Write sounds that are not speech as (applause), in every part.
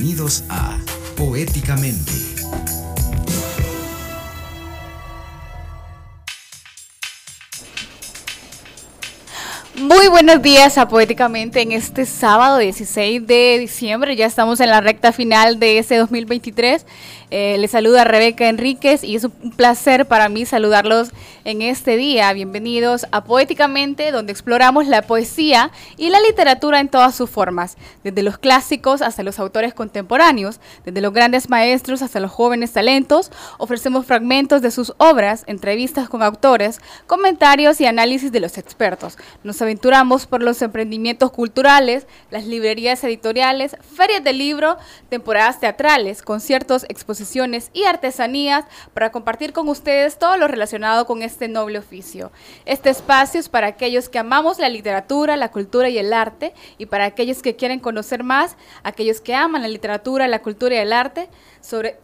Bienvenidos a Poéticamente. Muy buenos días a Poéticamente en este sábado 16 de diciembre. Ya estamos en la recta final de este 2023 eh, les saluda Rebeca Enríquez y es un placer para mí saludarlos en este día. Bienvenidos a Poéticamente, donde exploramos la poesía y la literatura en todas sus formas, desde los clásicos hasta los autores contemporáneos, desde los grandes maestros hasta los jóvenes talentos. Ofrecemos fragmentos de sus obras, entrevistas con autores, comentarios y análisis de los expertos. Nos por los emprendimientos culturales, las librerías editoriales, ferias de libro, temporadas teatrales, conciertos, exposiciones y artesanías para compartir con ustedes todo lo relacionado con este noble oficio. Este espacio es para aquellos que amamos la literatura, la cultura y el arte y para aquellos que quieren conocer más, aquellos que aman la literatura, la cultura y el arte sobre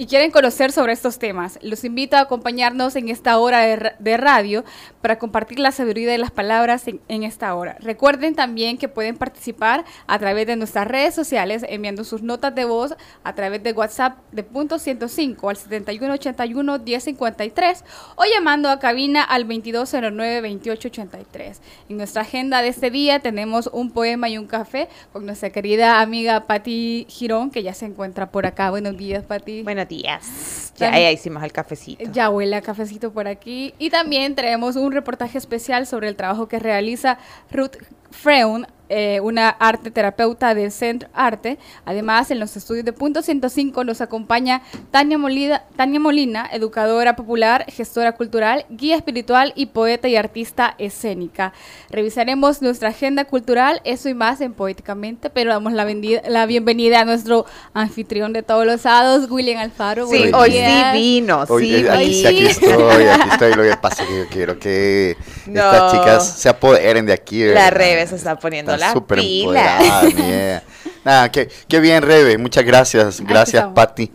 y quieren conocer sobre estos temas, los invito a acompañarnos en esta hora de, radio para compartir la sabiduría de las palabras en, esta hora. Recuerden también que pueden participar a través de nuestras redes sociales enviando sus notas de voz a través de WhatsApp de punto 105 al 7181 1053 o llamando a cabina al 2209 2883. En nuestra agenda de este día tenemos un poema y un café con nuestra querida amiga Patti Girón que ya se encuentra por acá. Buenos días, Patti. Buenos días. Ya, hicimos el cafecito. Ya huele a cafecito por aquí. Y también traemos un reportaje especial sobre el trabajo que realiza Ruth Freun eh, una arte terapeuta del Centro Arte. Además, en los estudios de Punto 105 nos acompaña Tania Molina, Tania Molina, educadora popular, gestora cultural, guía espiritual y poeta y artista escénica. Revisaremos nuestra agenda cultural, eso y más en Poéticamente, pero damos la, la bienvenida a nuestro anfitrión de todos los sábados, William Alfaro. Sí, hoy sí vino, sí, eh, aquí, aquí, estoy, (laughs) aquí estoy. Lo que pasa es que yo quiero que estas chicas se apoderen de aquí. La Rebe se está poniendo súper (laughs) Nada, qué, qué, bien, Rebe. Muchas gracias. Gracias, Patti.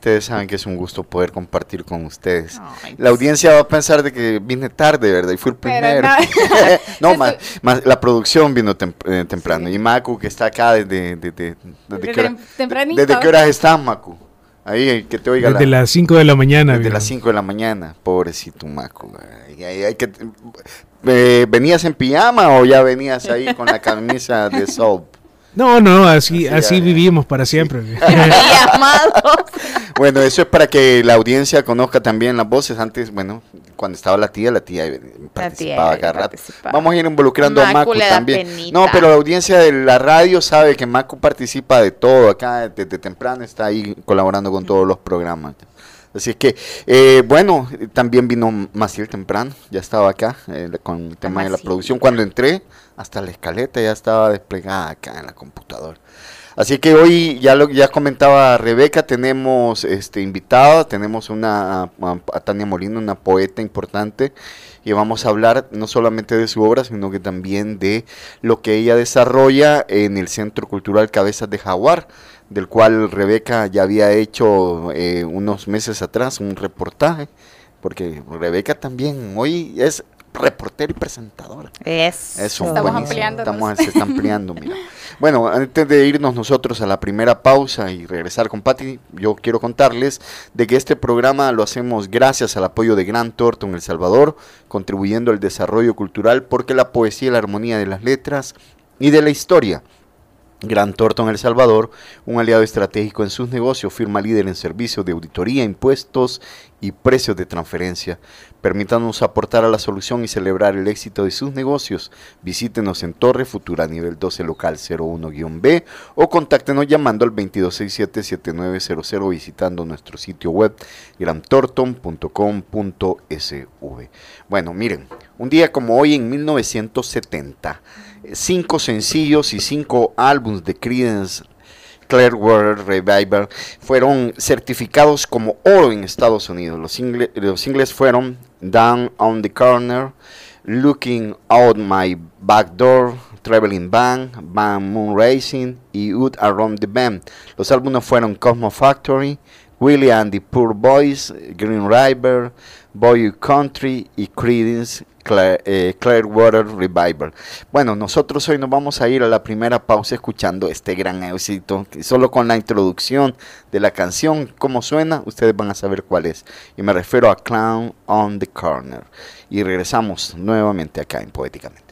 Ustedes saben que es un gusto poder compartir con ustedes. la audiencia va a pensar de que vine tarde, ¿verdad? Y fui el primero. no, (laughs) (laughs) más, más, la producción vino eh, temprano. Y Macu, que está acá desde... desde, desde, qué, hora, ¿Desde qué horas está, Macu? Ahí, que te oiga. Desde las 5 de la mañana. Desde las 5 de la mañana. Pobrecito Macu. hay que, eh, ¿Venías en pijama o ya venías ahí con la camisa de soap? No, no, así, así, vivimos para siempre. (laughs) bueno, eso es para que la audiencia conozca también las voces. Antes, bueno, cuando estaba la tía, la tía participaba cada rato. Vamos a ir involucrando a Macu también. No, pero la audiencia de la radio sabe que Macu participa de todo. Acá desde temprano está ahí colaborando con todos los programas. Así que, eh, bueno, también vino Maciel temprano, ya estaba acá eh, con el tema de la producción. Cuando entré, hasta la escaleta ya estaba desplegada acá en la computadora. Así que hoy, ya lo ya comentaba Rebeca, tenemos este invitado, tenemos una, a, Tania Molina, una poeta importante, y vamos a hablar no solamente de su obra, sino que también de lo que ella desarrolla en el Centro Cultural Cabezas de Jaguar del cual Rebeca ya había hecho eh, unos meses atrás un reportaje, porque Rebeca también hoy es reportera y presentadora. Es. Eso, estamos ampliando. Estamos, se está ampliando, mira. (laughs) Bueno, antes de irnos nosotros a la primera pausa y regresar con Patti, yo quiero contarles de que este programa lo hacemos gracias al apoyo de Gran Torto en El Salvador, contribuyendo al desarrollo cultural porque la poesía y la armonía de las letras y de la historia Gran Torto El Salvador, un aliado estratégico en sus negocios, firma líder en servicios de auditoría, impuestos y precios de transferencia. Permítanos aportar a la solución y celebrar el éxito de sus negocios. Visítenos en Torre Futura, nivel 12, local 01-B o contáctenos llamando al 2267-7900 visitando nuestro sitio web grantorton.com.sv. Bueno, miren, un día como hoy en 1970, cinco sencillos y cinco álbumes de Creedence Clearwater Revival fueron certificados como oro en Estados Unidos. Los, singles, fueron Down on the Corner, Looking Out My Back Door, Traveling Band, Band Moon Racing y Out Around the Band. Los álbumes fueron Cosmo Factory, Willie and the Poor Boys, Green River, Boy Country y Creedence eh, Clearwater Revival. Bueno, nosotros hoy nos vamos a ir a la primera pausa escuchando este gran éxito, solo con la introducción de la canción, cómo suena, ustedes van a saber cuál es. Y me refiero a Clown on the Corner. Y regresamos nuevamente acá en Poéticamente.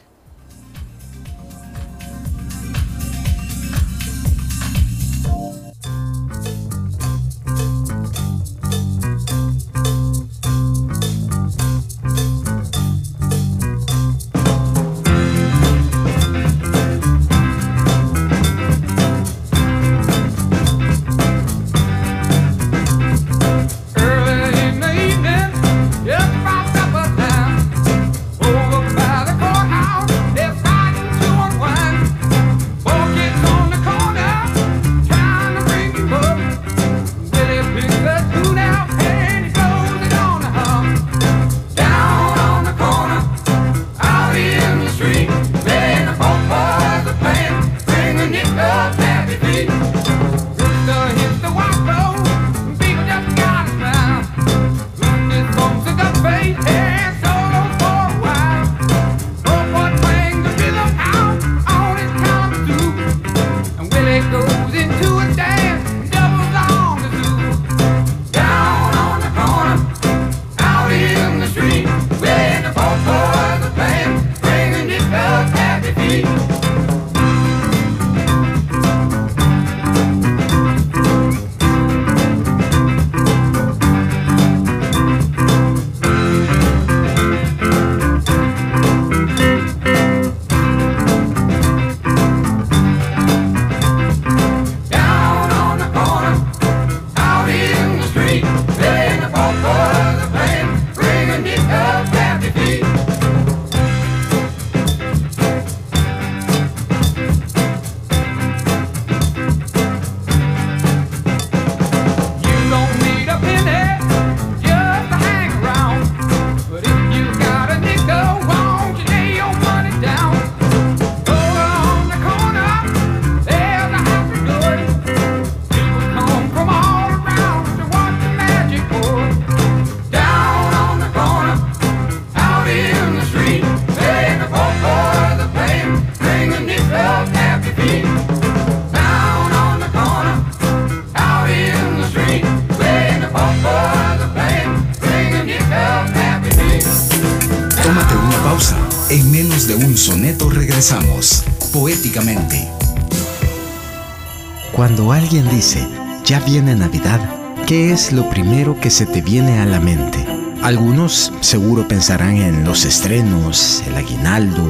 Cuando alguien dice, ya viene Navidad, ¿qué es lo primero que se te viene a la mente? Algunos seguro pensarán en los estrenos, el aguinaldo,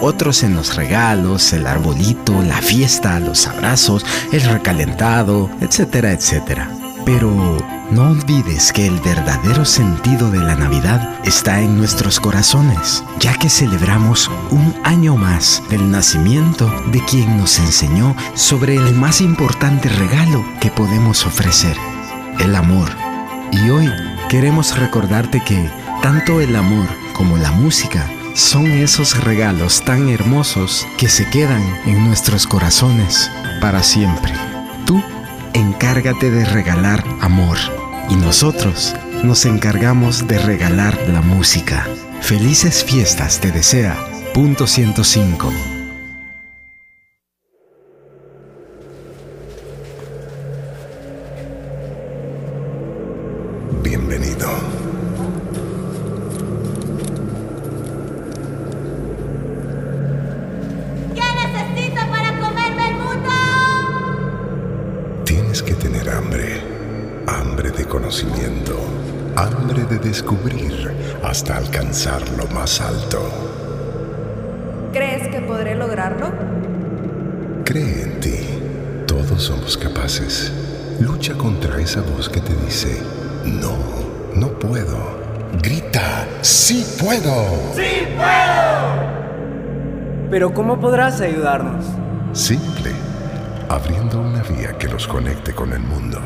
otros en los regalos, el arbolito, la fiesta, los abrazos, el recalentado, etcétera, etcétera. Pero no olvides que el verdadero sentido de la Navidad está en nuestros corazones, ya que celebramos un año más del nacimiento de quien nos enseñó sobre el más importante regalo que podemos ofrecer, el amor. Y hoy queremos recordarte que tanto el amor como la música son esos regalos tan hermosos que se quedan en nuestros corazones para siempre. Tú encárgate de regalar amor y nosotros nos encargamos de regalar la música. Felices fiestas te desea. Punto 105. Cree en ti. Todos somos capaces. Lucha contra esa voz que te dice, no, no puedo. Grita, sí puedo. Sí puedo. Pero ¿cómo podrás ayudarnos? Simple, abriendo una vía que los conecte con el mundo.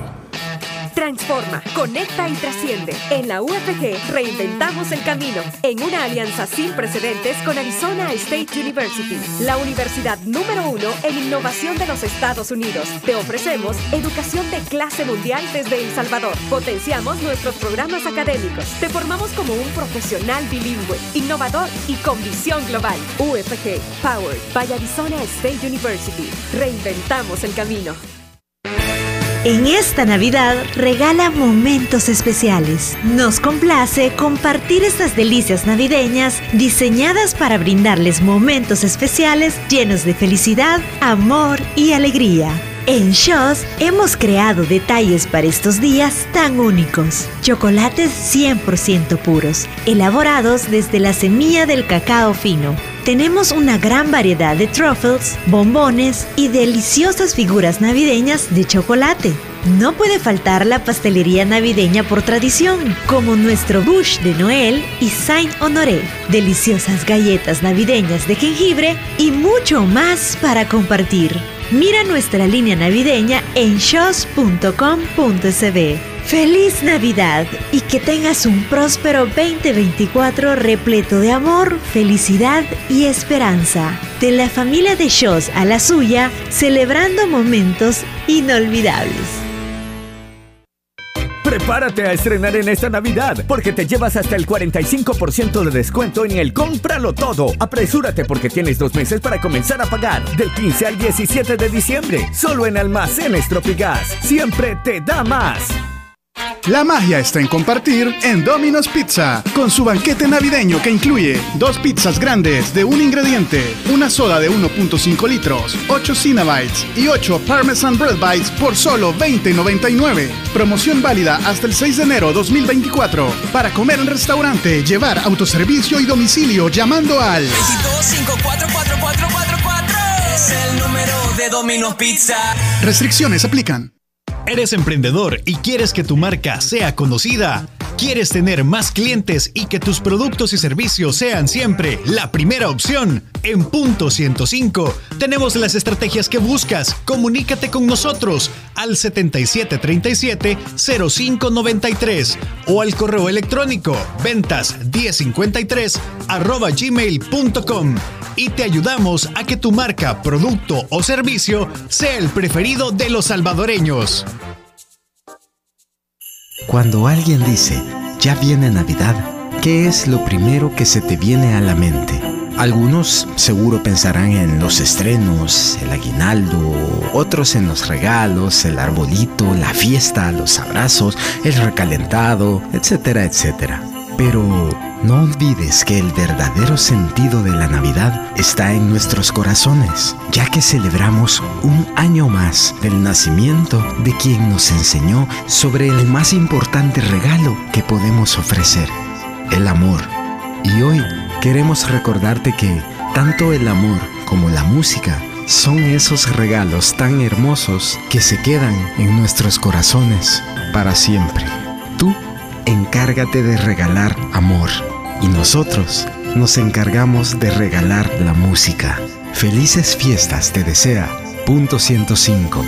Transforma, conecta y trasciende. En la UFG reinventamos el camino en una alianza sin precedentes con Arizona State University, la universidad número uno en innovación de los Estados Unidos. Te ofrecemos educación de clase mundial desde El Salvador. Potenciamos nuestros programas académicos. Te formamos como un profesional bilingüe, innovador y con visión global. UFG, Powered by Arizona State University. Reinventamos el camino. En esta Navidad regala momentos especiales. Nos complace compartir estas delicias navideñas diseñadas para brindarles momentos especiales llenos de felicidad, amor y alegría. En Shows hemos creado detalles para estos días tan únicos. Chocolates 100% puros, elaborados desde la semilla del cacao fino tenemos una gran variedad de truffles, bombones y deliciosas figuras navideñas de chocolate. No puede faltar la pastelería navideña por tradición, como nuestro Bush de Noel y Saint Honoré, deliciosas galletas navideñas de jengibre y mucho más para compartir. Mira nuestra línea navideña en shows.com.sb. Feliz Navidad y que tengas un próspero 2024 repleto de amor, felicidad y esperanza. De la familia de Shows a la suya, celebrando momentos inolvidables. Prepárate a estrenar en esta Navidad porque te llevas hasta el 45% de descuento en el Cómpralo Todo. Apresúrate porque tienes dos meses para comenzar a pagar. Del 15 al 17 de diciembre, solo en Almacenes Tropigas. Siempre te da más. La magia está en compartir en Domino's Pizza, con su banquete navideño que incluye dos pizzas grandes de un ingrediente, una soda de 1.5 litros, 8 Cinnabites y 8 Parmesan Bread Bites por solo $20.99. Promoción válida hasta el 6 de enero 2024. Para comer en restaurante, llevar autoservicio y domicilio llamando al 22544444 es el número de Domino's Pizza. Restricciones aplican. ¿Eres emprendedor y quieres que tu marca sea conocida? ¿Quieres tener más clientes y que tus productos y servicios sean siempre la primera opción? En Punto 105 tenemos las estrategias que buscas. Comunícate con nosotros al 7737-0593 o al correo electrónico ventas 1053 arroba gmail.com y te ayudamos a que tu marca, producto o servicio sea el preferido de los salvadoreños. Cuando alguien dice, ya viene Navidad, ¿qué es lo primero que se te viene a la mente? Algunos seguro pensarán en los estrenos, el aguinaldo, otros en los regalos, el arbolito, la fiesta, los abrazos, el recalentado, etcétera, etcétera. Pero no olvides que el verdadero sentido de la Navidad está en nuestros corazones, ya que celebramos un año más del nacimiento de quien nos enseñó sobre el más importante regalo que podemos ofrecer, el amor. Y hoy queremos recordarte que tanto el amor como la música son esos regalos tan hermosos que se quedan en nuestros corazones para siempre. Encárgate de regalar amor y nosotros nos encargamos de regalar la música. Felices fiestas te desea. Punto 105.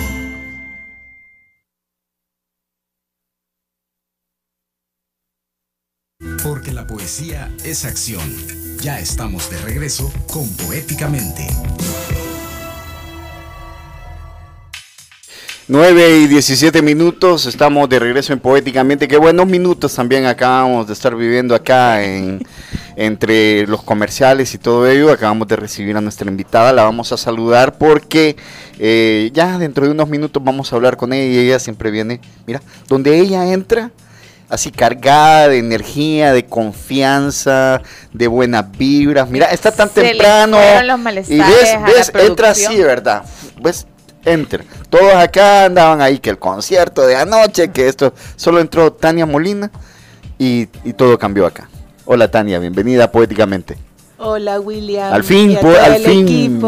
Porque la poesía es acción. Ya estamos de regreso con Poéticamente. 9 y 17 minutos, estamos de regreso en Poéticamente. Qué buenos minutos también acabamos de estar viviendo acá en, entre los comerciales y todo ello. Acabamos de recibir a nuestra invitada, la vamos a saludar porque eh, ya dentro de unos minutos vamos a hablar con ella y ella siempre viene, mira, donde ella entra, así cargada de energía, de confianza, de buenas vibras. Mira, está tan temprano. y ves, ves entra así, ¿verdad? ¿Ves? Enter. Todos acá andaban ahí, que el concierto de anoche, que esto, solo entró Tania Molina y, todo cambió acá. Hola Tania, bienvenida poéticamente. Hola William. Al fin, al fin,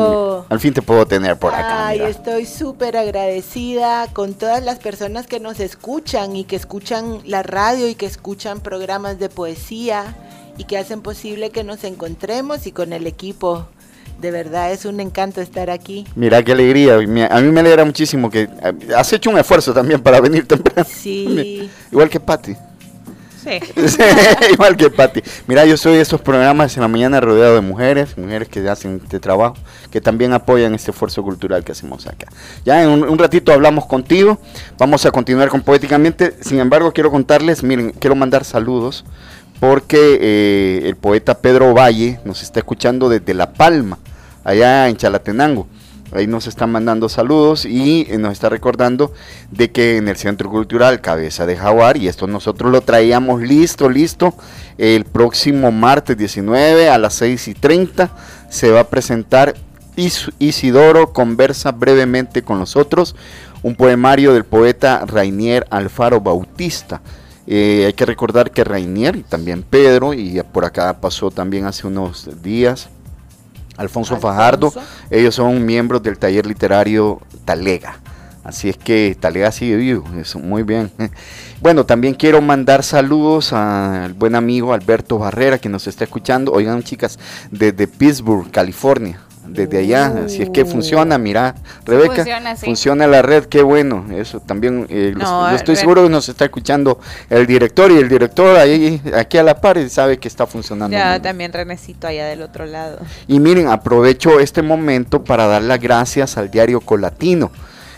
al fin te puedo tener por acá. Ay, estoy súper agradecida con todas las personas que nos escuchan y que escuchan la radio y que escuchan programas de poesía y que hacen posible que nos encontremos y con el equipo de verdad es un encanto estar aquí. Mira qué alegría. A mí me alegra muchísimo que eh, has hecho un esfuerzo también para venir temprano. Sí. (laughs) Igual que Patti. Sí. (laughs) (laughs) Igual que Patti. Mira, yo soy de estos programas en la mañana rodeado de mujeres, mujeres que hacen este trabajo, que también apoyan este esfuerzo cultural que hacemos acá. Ya en un, ratito hablamos contigo, vamos a continuar con Poéticamente. Sin embargo, quiero contarles, miren, quiero mandar saludos porque eh, el poeta Pedro Valle nos está escuchando desde La Palma, allá en Chalatenango. Ahí nos están mandando saludos y nos está recordando de que en el Centro Cultural Cabeza de Jaguar, y esto nosotros lo traíamos listo, listo, el próximo martes 19 a las 6 y 30 se va a presentar Isidoro conversa brevemente con nosotros, un poemario del poeta Rainier Alfaro Bautista. Eh, hay que recordar que Rainier y también Pedro, y por acá pasó también hace unos días, Alfonso, Fajardo, ellos son miembros del taller literario Talega. Así es que Talega sigue vivo, eso muy bien. (laughs) Bueno, también quiero mandar saludos al buen amigo Alberto Barrera que nos está escuchando. Oigan, chicas, desde Pittsburgh, California desde allá. Así es que funciona, mira, Rebeca, funciona, la red, qué bueno. Eso también, eh, estoy seguro que nos está escuchando el director y el director ahí, aquí a la par sabe que está funcionando. Ya, también Renecito allá del otro lado. Y miren, aprovecho este momento para dar las gracias al diario Colatino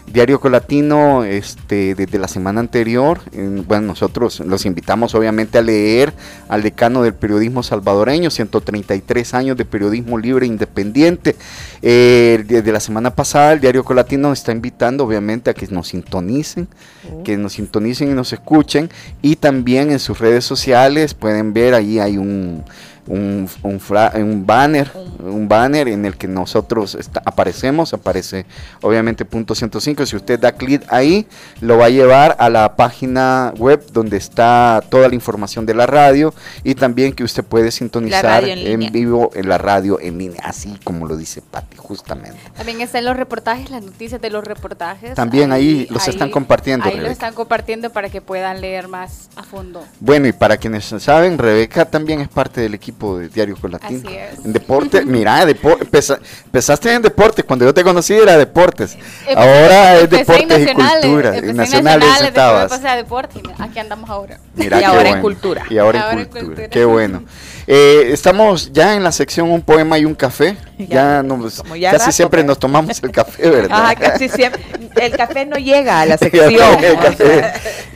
Diario Colatino, este, desde la semana anterior, bueno, nosotros los invitamos obviamente a leer al decano del periodismo salvadoreño, 133 años de periodismo libre e independiente. Eh, desde la semana pasada, el Diario Colatino nos está invitando obviamente a que nos sintonicen, oh. que nos sintonicen y nos escuchen, y también en sus redes sociales pueden ver, ahí hay un un, un, banner, un banner en el que nosotros aparecemos, aparece obviamente punto 105, si usted da clic ahí, lo va a llevar a la página web donde está toda la información de la radio y también que usted puede sintonizar en, vivo en la radio en línea, así como lo dice Patti, justamente. También están los reportajes, las noticias de los reportajes. También ahí, los están compartiendo. Ahí los están compartiendo para que puedan leer más a fondo. Bueno, y para quienes saben, Rebeca también es parte del equipo de Diario Colatino. Así es. En deporte, (laughs) mira, empezaste en deporte, cuando yo te conocí era deportes. ahora es deportes y cultura. En nacionales, estabas. a deporte aquí andamos ahora. Mira, y ahora en cultura. Y ahora, en, cultura. Qué bueno. Eh, estamos ya en la sección Un poema y un café. Ya, casi siempre nos tomamos el café, ¿verdad? casi siempre. El café no llega a la (laughs) sección.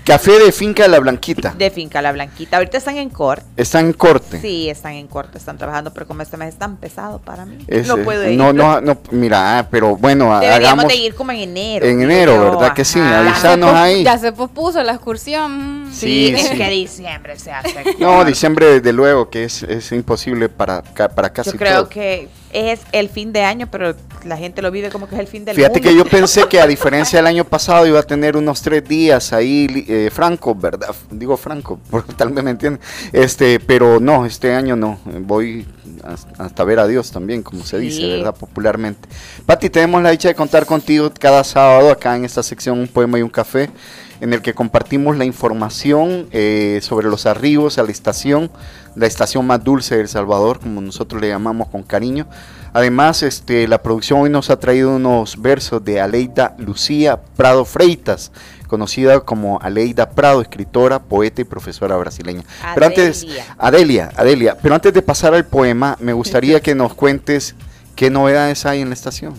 café, de Finca La Blanquita. De Finca La Blanquita. Ahorita están en corte. Están en corte. Sí, están en corte, están trabajando, pero como este mes es tan pesado para mí, no puedo ir. No, no, no, mira, pero bueno, Deberíamos hagamos, de ir como en enero. En enero, ¿verdad que sí? Avisanos ahí. Ya se pospuso la excursión. Sí, es que diciembre se hace. No, diciembre desde luego que es, es imposible para, para casi Yo creo que es el fin de año, pero la gente lo vive como que es el fin del Fíjate que yo pensé que a (laughs) diferencia del año pasado iba a tener unos tres días ahí eh, franco, ¿verdad? Digo franco, (laughs) tal vez me entienden. Este, pero no, este año no. Voy hasta ver a Dios también, como se dice, ¿verdad? Popularmente. Pati, tenemos la dicha de contar contigo cada sábado acá en esta sección Un Poema y un Café en el que compartimos la información eh, sobre los arribos a la estación, la estación más dulce de El Salvador, como nosotros le llamamos con cariño. Además, este, la producción hoy nos ha traído unos versos de Aleida Lucía Prado Freitas, conocida como Aleida Prado, escritora, poeta y profesora brasileña. Adelia. Pero antes, Adelia, Adelia, pero antes de pasar al poema, me gustaría (laughs) que nos cuentes qué novedades hay en la estación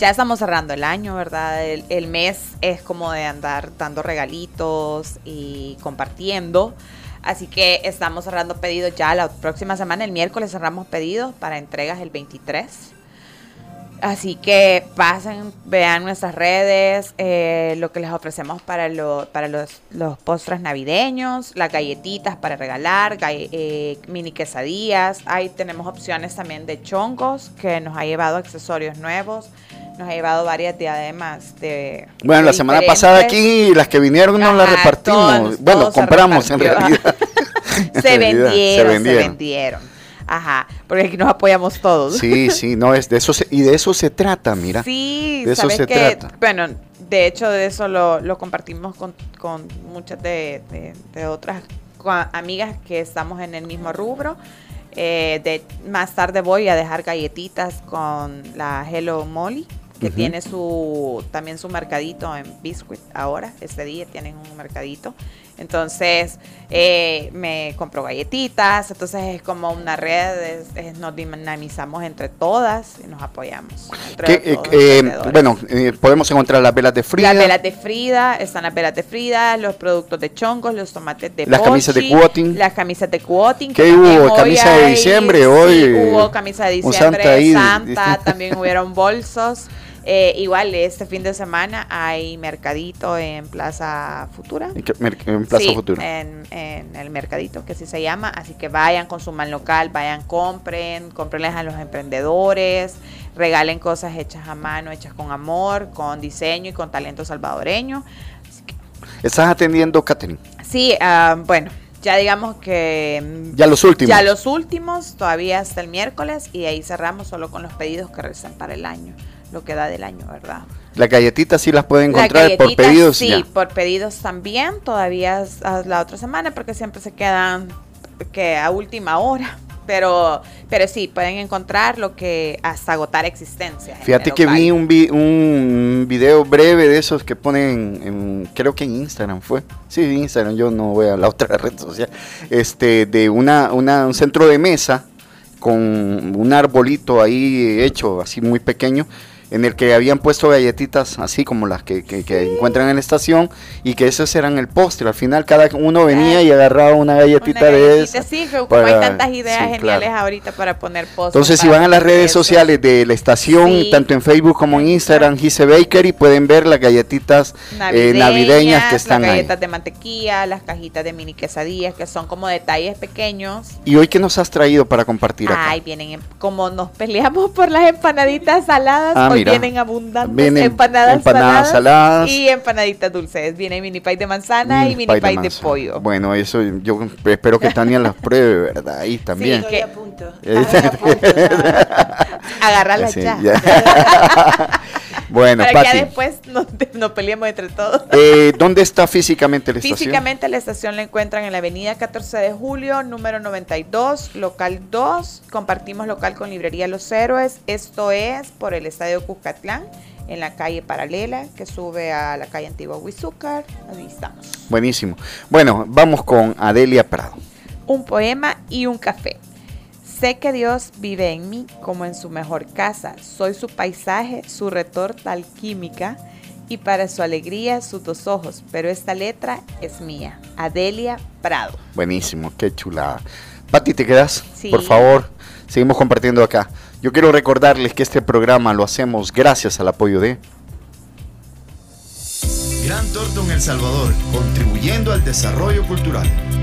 ya estamos cerrando el año, ¿verdad? El, mes es como de andar dando regalitos y compartiendo. Así que estamos cerrando pedidos ya la próxima semana, el miércoles cerramos pedidos para entregas el 23. Así que pasen, vean nuestras redes, eh, lo que les ofrecemos para, para los, los, postres navideños, las galletitas para regalar, eh, mini quesadillas. Ahí tenemos opciones también de chongos que nos ha llevado accesorios nuevos nos ha llevado varias diademas de... Bueno, la semana pasada aquí las que vinieron no las repartimos. bueno, compramos en (laughs) realidad. se, vendieron, se, vendieron, Ajá, porque aquí nos apoyamos todos. Sí, sí, no, es de eso y de eso se trata, mira. Sí, de eso se trata. Bueno, de hecho de eso lo, lo compartimos con, con muchas de, de, de otras amigas que estamos en el mismo rubro Eh, de, más tarde voy a dejar galletitas con la Hello Molly que tiene su también su mercadito en Biscuit ahora, este día tienen un mercadito. Entonces eh, me compro galletitas, entonces es como una red, nos dinamizamos entre todas y nos apoyamos. Eh, eh, bueno, podemos encontrar las velas de Frida. Las velas de Frida, están las velas de Frida, los productos de chongos, los tomates de Las camisas de quoting. Las camisas de quoting. ¿Qué hubo? ¿Camisa de diciembre hoy? hubo camisa de diciembre, Santa, también hubieron bolsos. Eh, igual este fin de semana hay mercadito en Plaza Futura. ¿En, Plaza Futura? En, el mercadito, que así se llama. Así que vayan, consuman local, vayan, compren, comprenles a los emprendedores, regalen cosas hechas a mano, hechas con amor, con diseño y con talento salvadoreño. ¿Estás atendiendo, Catherine? Sí, ah, bueno, ya digamos que... Mm, ya los últimos. Ya los últimos, todavía hasta el miércoles y ahí cerramos solo con los pedidos que restan para el año lo que da del año, ¿verdad? Las galletitas sí las pueden encontrar por pedidos. Sí, por pedidos también, todavía la otra semana, porque siempre se quedan que a última hora. Pero, pero sí, pueden encontrar lo que hasta agotar existencia. Fíjate que vi un, un video breve de esos que ponen, en, creo que en Instagram fue. Sí, Instagram, yo no voy a la (laughs) otra red social. Este, de una, una, un centro de mesa con un arbolito ahí hecho así muy pequeño en el que habían puesto galletitas así como las que, encuentran en la estación y que esos eran el postre. Al final cada uno venía y agarraba una galletita, de esas. Sí, como hay tantas ideas geniales ahorita para poner postres. Entonces si van a las redes sociales de la estación, tanto en Facebook como en Instagram, Gise Bakery, pueden ver las galletitas eh, navideñas, que están las galletas de mantequilla, las cajitas de mini quesadillas, que son como detalles pequeños. ¿Y hoy qué nos has traído para compartir acá? Ay, vienen, como nos peleamos por las empanaditas saladas, ah, vienen abundantes empanadas, saladas, y empanaditas dulces. Viene mini pie de manzana y mini pie de, pollo. Bueno, eso yo espero que Tania las pruebe, ¿verdad? Ahí también. Sí, a punto. (laughs) Agarrarla ya. (laughs) Bueno, Para que después nos, peleemos entre todos. Eh, ¿Dónde está físicamente la estación? Físicamente la estación la encuentran en la avenida 14 de julio, número 92, local 2. Compartimos local con Librería Los Héroes. Esto es por el Estadio Cuscatlán, en la calle paralela que sube a la calle Antigua Huizúcar. Ahí estamos. Buenísimo. Bueno, vamos con Adelia Prado. Un poema y un café. Sé que Dios vive en mí como en su mejor casa. Soy su paisaje, su retorta alquímica y para su alegría sus dos ojos. Pero esta letra es mía. Adelia Prado. Buenísimo, qué chulada. Pati, ¿te quedas? Por favor, seguimos compartiendo acá. Yo quiero recordarles que este programa lo hacemos gracias al apoyo de... Gran Torto El Salvador, contribuyendo al desarrollo cultural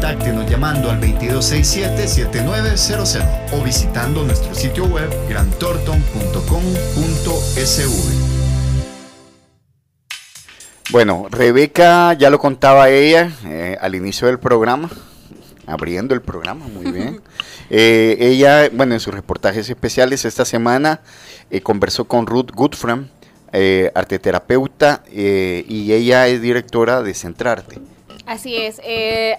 Contáctenos llamando al 2267-7900 o visitando nuestro sitio web grantorton.com.sv. Bueno, Rebeca ya lo contaba ella eh, al inicio del programa, abriendo el programa, muy (laughs) bien. Eh, ella, bueno, en sus reportajes especiales esta semana eh, conversó con Ruth Goodfram, eh, arteterapeuta, y ella es directora de Centrarte. Así es,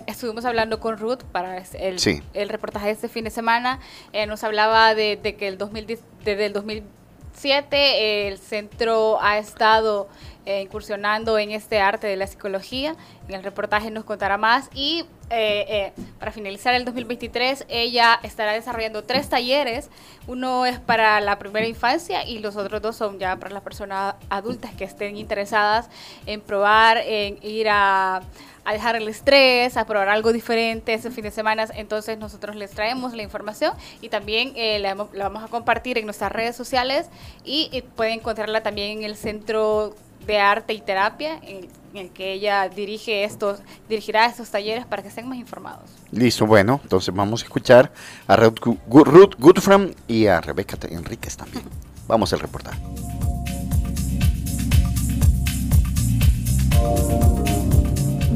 estuvimos hablando con Ruth para el, el, reportaje de este fin de semana. nos hablaba de, que el 2010, desde el 2007 el centro ha estado eh, incursionando en este arte de la psicología. En el reportaje nos contará más y eh, eh, para finalizar el 2023 ella estará desarrollando tres talleres. Uno es para la primera infancia y los otros dos son ya para las personas adultas que estén interesadas en probar, en ir a a dejar el estrés, a probar algo diferente ese fin de semana. Entonces nosotros les traemos la información y también la, vamos a compartir en nuestras redes sociales y, y pueden encontrarla también en el centro de arte y terapia en, el que ella dirige estos, dirigirá estos talleres para que estén más informados. Listo, bueno, entonces vamos a escuchar a Ruth, Ruth y a Rebeca Enríquez también. (laughs) Vamos al reportaje.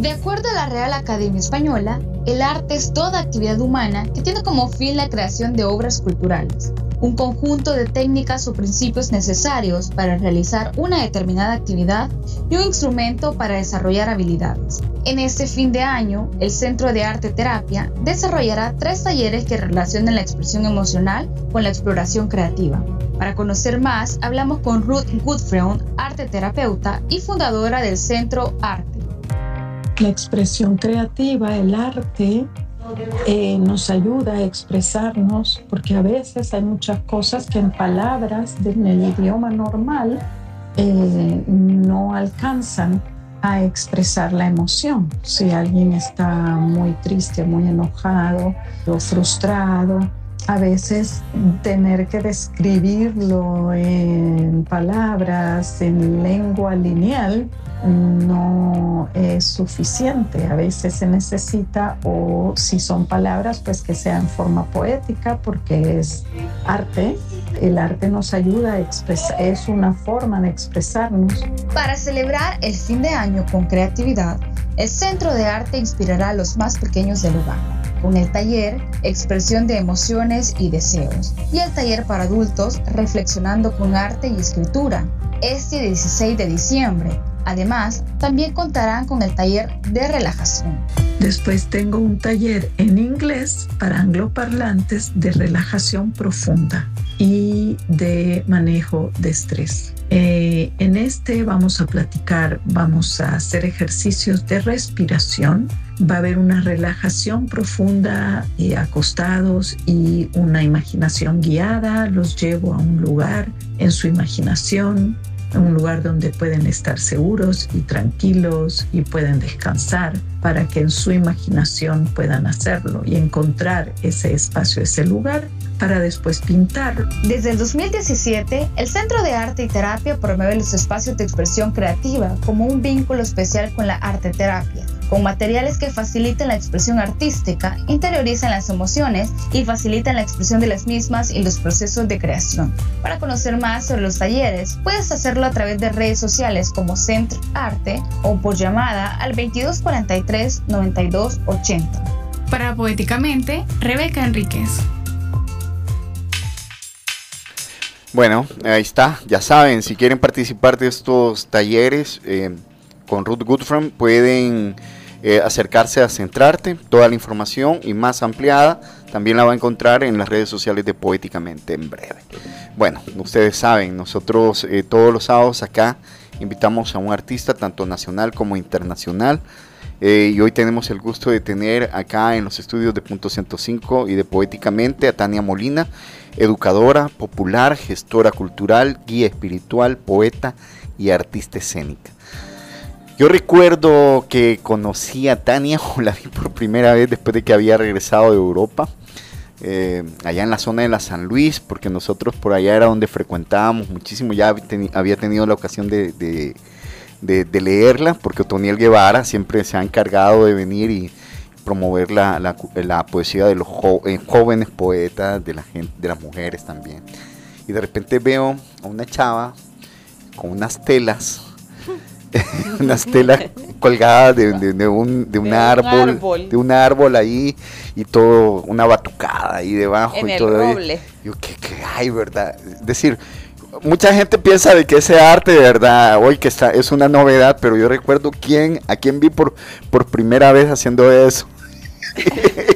De acuerdo a la Real Academia Española, el arte es toda actividad humana que tiene como fin la creación de obras culturales, un conjunto de técnicas o principios necesarios para realizar una determinada actividad y un instrumento para desarrollar habilidades. En este fin de año, el Centro de Arte Terapia desarrollará tres talleres que relacionan la expresión emocional con la exploración creativa. Para conocer más, hablamos con Ruth Goodfriend, arte terapeuta y fundadora del Centro Arte. La expresión creativa, el arte, eh, nos ayuda a expresarnos, porque a veces hay muchas cosas que en palabras en el idioma normal eh, no alcanzan a expresar la emoción. Si alguien está muy triste, muy enojado o frustrado, a veces tener que describirlo en palabras, en lengua lineal, no es suficiente. A veces se necesita, o si son palabras, pues que sea en forma poética, porque es arte. El arte nos ayuda a expresar, es una forma de expresarnos. Para celebrar el fin de año con creatividad, el Centro de Arte inspirará a los más pequeños del lugar con el taller Expresión de Emociones y Deseos y el taller para adultos Reflexionando con Arte y Escritura, este 16 de diciembre. Además, también contarán con el taller de relajación. Después tengo un taller en inglés para angloparlantes de relajación profunda y de manejo de estrés. Eh, en este vamos a platicar, vamos a hacer ejercicios de respiración, va a haber una relajación profunda y acostados y una imaginación guiada, los llevo a un lugar en su imaginación, un lugar donde pueden estar seguros y tranquilos y pueden descansar para que en su imaginación puedan hacerlo y encontrar ese espacio, ese lugar para después pintar. Desde el 2017, el Centro de Arte y Terapia promueve los espacios de expresión creativa como un vínculo especial con la arte terapia con materiales que facilitan la expresión artística, interiorizan las emociones y facilitan la expresión de las mismas y los procesos de creación. Para conocer más sobre los talleres, puedes hacerlo a través de redes sociales como Centro Arte o por llamada al 2243 9280. Para Poéticamente, Rebeca Enríquez. Bueno, ahí está. Ya saben, si quieren participar de estos talleres eh, con Ruth Goodfram, pueden eh, acercarse a Centrarte. Toda la información y más ampliada también la va a encontrar en las redes sociales de Poéticamente en breve. Bueno, ustedes saben, nosotros eh, todos los sábados acá invitamos a un artista tanto nacional como internacional. Y hoy tenemos el gusto de tener acá en los estudios de Punto 105 y de Poéticamente a Tania Molina, educadora popular, gestora cultural, guía espiritual, poeta y artista escénica. Yo recuerdo que conocí a Tania, o la vi por primera vez después de que había regresado de Europa, eh, allá en la zona de la San Luis, porque nosotros por allá era donde frecuentábamos muchísimo, ya había tenido la ocasión de, leerla, porque Otoniel Guevara siempre se ha encargado de venir y promover la, poesía de los eh, jóvenes poetas, de la gente, de las mujeres también. Y de repente veo a una chava con unas telas (laughs) unas telas colgadas de, un, de un árbol, de un árbol ahí y todo, una batucada ahí debajo y todo. Yo, ¿qué, hay, verdad? Es decir, mucha gente piensa de que ese arte de verdad hoy que está es una novedad, pero yo recuerdo quién, a quién vi por, por primera vez haciendo eso. (laughs)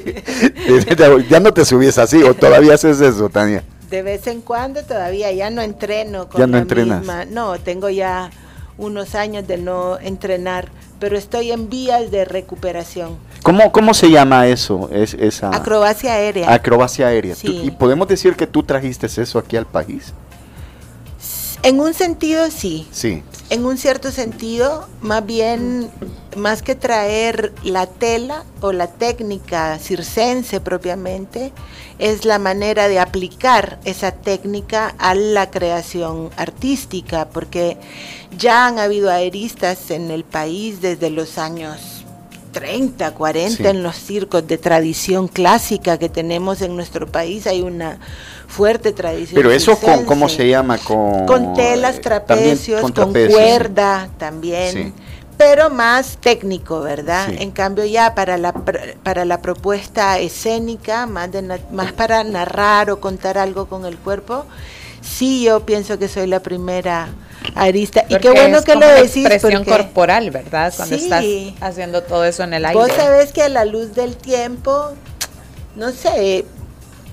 (laughs) ya no te subís así o todavía haces eso, Tania. De vez en cuando todavía ya no entreno con ya no entrenas. No, tengo ya unos años de no entrenar, pero estoy en vías de recuperación. ¿Cómo, cómo se llama eso? Es, esa acrobacia aérea. Acrobacia aérea. ¿Y podemos decir que tú trajiste eso aquí al país? En un sentido sí. Sí. En un cierto sentido, más bien, más que traer la tela o la técnica circense propiamente, es la manera de aplicar esa técnica a la creación artística, porque ya han habido aeristas en el país desde los años 30, 40 en los circos de tradición clásica que tenemos en nuestro país. Hay una fuerte tradición. Pero eso con, ¿cómo se llama? Con, con telas, trapecios, con, cuerda también. pero más técnico, ¿verdad? En cambio ya para la, para la propuesta escénica, más, más para narrar o contar algo con el cuerpo, sí yo pienso que soy la primera arista. y qué bueno que lo decís. expresión corporal, ¿verdad? Cuando estás haciendo todo eso en el aire. Vos sabés que a la luz del tiempo, no sé,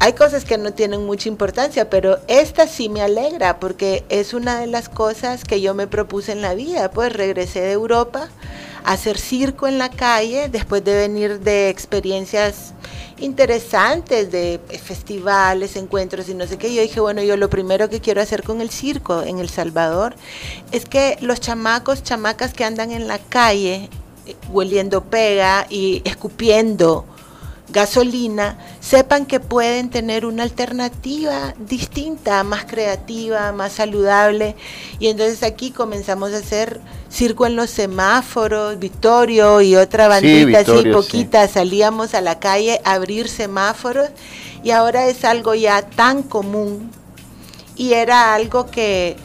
hay cosas que no tienen mucha importancia, pero esta sí me alegra porque es una de las cosas que yo me propuse en la vida. Pues regresé de Europa a hacer circo en la calle después de venir de experiencias interesantes, de festivales, encuentros y no sé qué. Yo dije, bueno, yo lo primero que quiero hacer con el circo en El Salvador es que los chamacos, chamacas que andan en la calle eh, hueliendo pega y escupiendo, gasolina, sepan que pueden tener una alternativa distinta, más creativa, más saludable. Y entonces aquí comenzamos a hacer circo en los semáforos, Victorio y otra bandita así poquita, salíamos a la calle a abrir semáforos y ahora es algo ya tan común y era algo que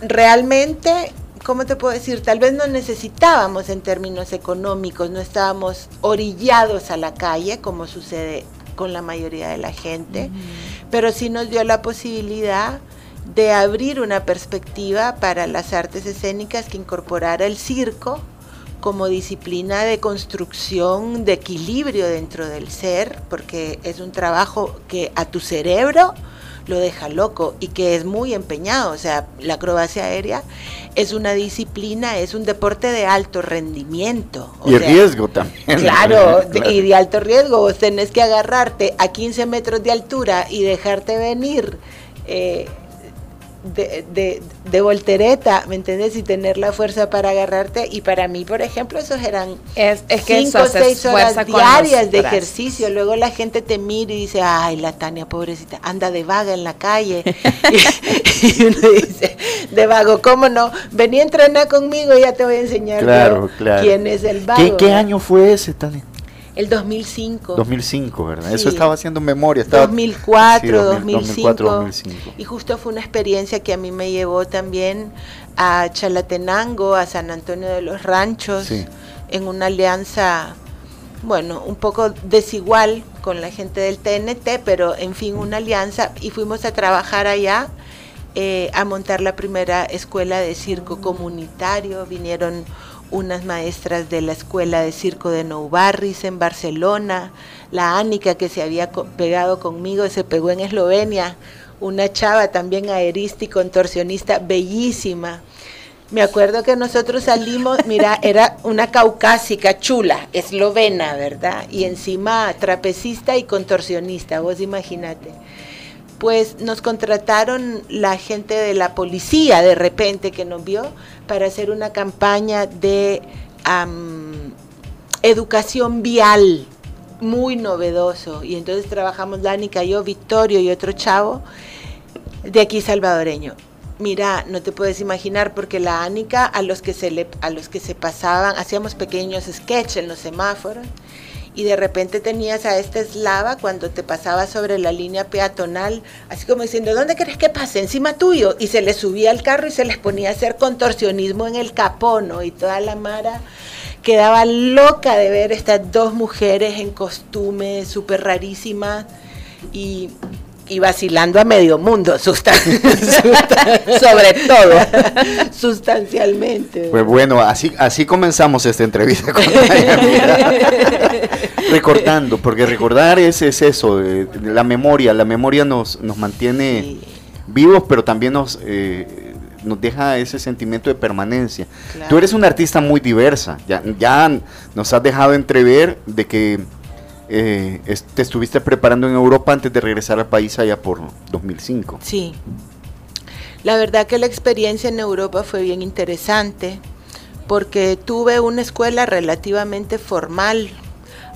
realmente ¿cómo te puedo decir? Tal vez no necesitábamos en términos económicos, no estábamos orillados a la calle, como sucede con la mayoría de la gente, pero sí nos dio la posibilidad de abrir una perspectiva para las artes escénicas que incorporara el circo como disciplina de construcción, de equilibrio dentro del ser, porque es un trabajo que a tu cerebro lo deja loco y que es muy empeñado. O sea, la acrobacia aérea es una disciplina, es un deporte de alto rendimiento. y riesgo también. Claro, (laughs) y de alto riesgo. Vos tenés que agarrarte a 15 metros de altura y dejarte venir. Eh, de, de, de, voltereta, ¿me entiendes? Y tener la fuerza para agarrarte. Y para mí, por ejemplo, esos eran es, es que cinco o seis horas diarias de ejercicio. Luego la gente te mira y dice, ay, la Tania, pobrecita, anda de vaga en la calle. (laughs) (laughs) y, uno dice, de vago, ¿cómo no? Vení a entrenar conmigo y ya te voy a enseñar quién es el vago. ¿Qué, ¿Qué año fue ese, Tania? El 2005. 2005, ¿verdad? Eso estaba haciendo memoria. Estaba, 2004, 2005, 2005. Y justo fue una experiencia que a mí me llevó también a Chalatenango, a San Antonio de los Ranchos, en una alianza, bueno, un poco desigual con la gente del TNT, pero en fin, una alianza. Y fuimos a trabajar allá. Eh, a montar la primera escuela de circo comunitario, vinieron unas maestras de la escuela de circo de Nou Barris en Barcelona, la Ánica que se había pegado conmigo, se pegó en Eslovenia, una chava también aerista y contorsionista bellísima. Me acuerdo que nosotros salimos, mira, (laughs) era una caucásica chula, eslovena, ¿verdad? Y encima trapecista y contorsionista, vos imagínate pues nos contrataron la gente de la policía de repente que nos vio para hacer una campaña de educación vial muy novedoso. Y entonces trabajamos Dani, yo, Victorio y otro chavo de aquí salvadoreño. Mira, no te puedes imaginar porque la Ánica a los que se le, a los que se pasaban, hacíamos pequeños sketches en los semáforos y de repente tenías a esta eslava cuando te pasaba sobre la línea peatonal, así como diciendo, ¿dónde crees que pase? Encima tuyo. Y se les subía al carro y se les ponía a hacer contorsionismo en el capono y toda la mara quedaba loca de ver estas dos mujeres en costume súper rarísimas y y vacilando a medio mundo, (laughs) sobre todo, sustancialmente. Pues bueno, así, así comenzamos esta entrevista con (laughs) Recordando, porque recordar es, es eso, eh, la memoria, la memoria nos, nos mantiene vivos, pero también nos, eh, nos deja ese sentimiento de permanencia. Tú eres una artista muy diversa, ya, ya nos has dejado entrever de que eh, te estuviste preparando en Europa antes de regresar al país allá por 2005. Sí. La verdad que la experiencia en Europa fue bien interesante porque tuve una escuela relativamente formal,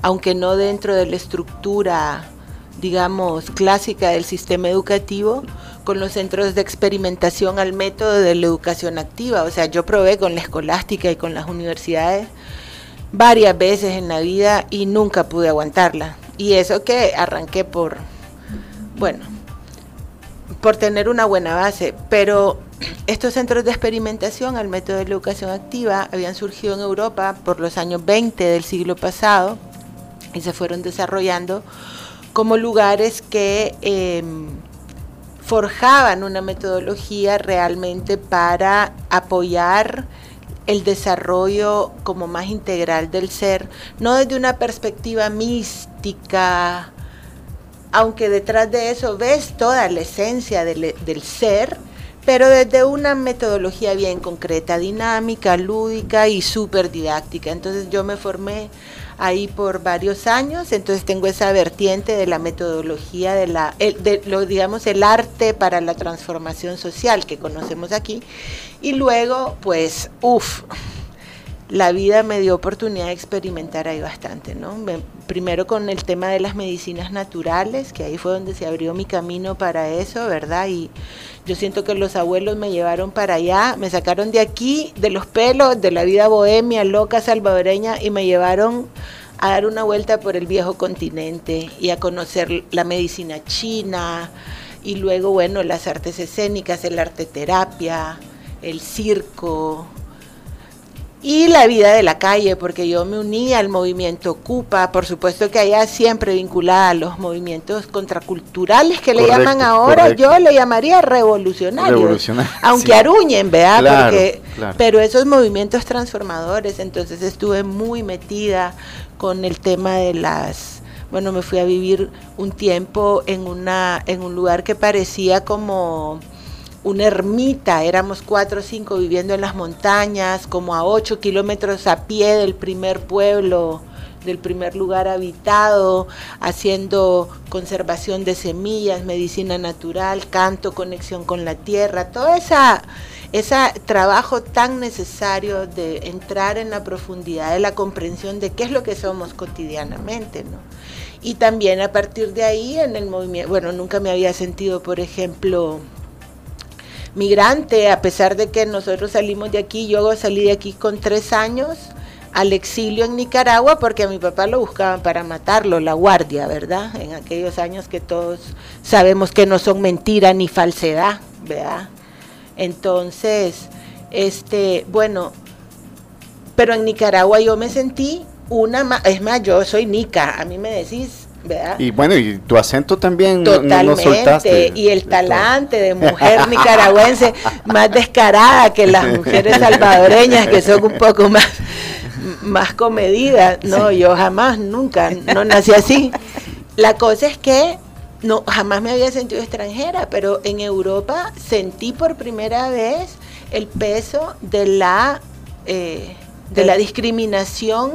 aunque no dentro de la estructura, digamos, clásica del sistema educativo, con los centros de experimentación al método de la educación activa. O sea, yo probé con la escolástica y con las universidades varias veces en la vida y nunca pude aguantarla. Y eso que arranqué por, bueno, por tener una buena base, pero estos centros de experimentación al método de la educación activa habían surgido en Europa por los años 20 del siglo pasado y se fueron desarrollando como lugares que em, forjaban una metodología realmente para apoyar el desarrollo como más integral del ser, no desde una perspectiva mística, aunque detrás de eso ves toda la esencia del, del ser, pero desde una metodología bien concreta, dinámica, lúdica y súper didáctica. Entonces yo me formé ahí por varios años, entonces tengo esa vertiente de la metodología de la, de, lo digamos el arte para la transformación social que conocemos aquí, y luego pues, uff, la vida me dio oportunidad de experimentar ahí bastante, ¿no? primero con el tema de las medicinas naturales, que ahí fue donde se abrió mi camino para eso, ¿verdad? Y yo siento que los abuelos me llevaron para allá, me sacaron de aquí, de los pelos, de la vida bohemia, loca, salvadoreña, y me llevaron a dar una vuelta por el viejo continente y a conocer la medicina china, y luego, bueno, las artes escénicas, el arte terapia, el circo, y la vida de la calle, porque yo me uní al movimiento Cupa, por supuesto que allá siempre vinculada a los movimientos contraculturales que le llaman ahora, yo le llamaría revolucionarios, aunque aruñen, ¿verdad? porque, Pero esos movimientos transformadores, entonces estuve muy metida con el tema de las bueno, me fui a vivir un tiempo en una en un lugar que parecía como una ermita, éramos cuatro o cinco viviendo en las montañas, como a ocho kilómetros a pie del primer pueblo, del primer lugar habitado, haciendo conservación de semillas, medicina natural, canto, conexión con la tierra, todo esa, ese trabajo tan necesario de entrar en la profundidad de la comprensión de qué es lo que somos cotidianamente, ¿no? Y también a partir de ahí en el movimiento, bueno, nunca me había sentido, por ejemplo, migrante, a pesar de que nosotros salimos de aquí, yo salí de aquí con tres años al exilio en Nicaragua porque a mi papá lo buscaban para matarlo, la guardia, ¿verdad? En aquellos años que todos sabemos que no son mentira ni falsedad, ¿verdad? Entonces, este, bueno, pero en Nicaragua yo me sentí una, es más, yo soy nica, a mí me decís y bueno, y tu acento también Totalmente, y el talante de mujer (laughs) nicaragüense más descarada que las mujeres salvadoreñas que son un poco más, más comedidas. No, yo jamás, nunca, no nací así. La cosa es que no, jamás me había sentido extranjera, pero en Europa sentí por primera vez el peso de la, eh, de la discriminación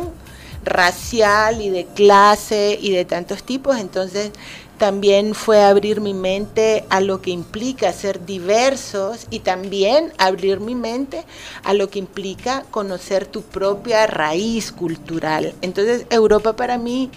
racial y de clase y de tantos tipos, entonces también fue abrir mi mente a lo que implica ser diversos y también abrir mi mente a lo que implica conocer tu propia raíz cultural. Entonces Europa para mí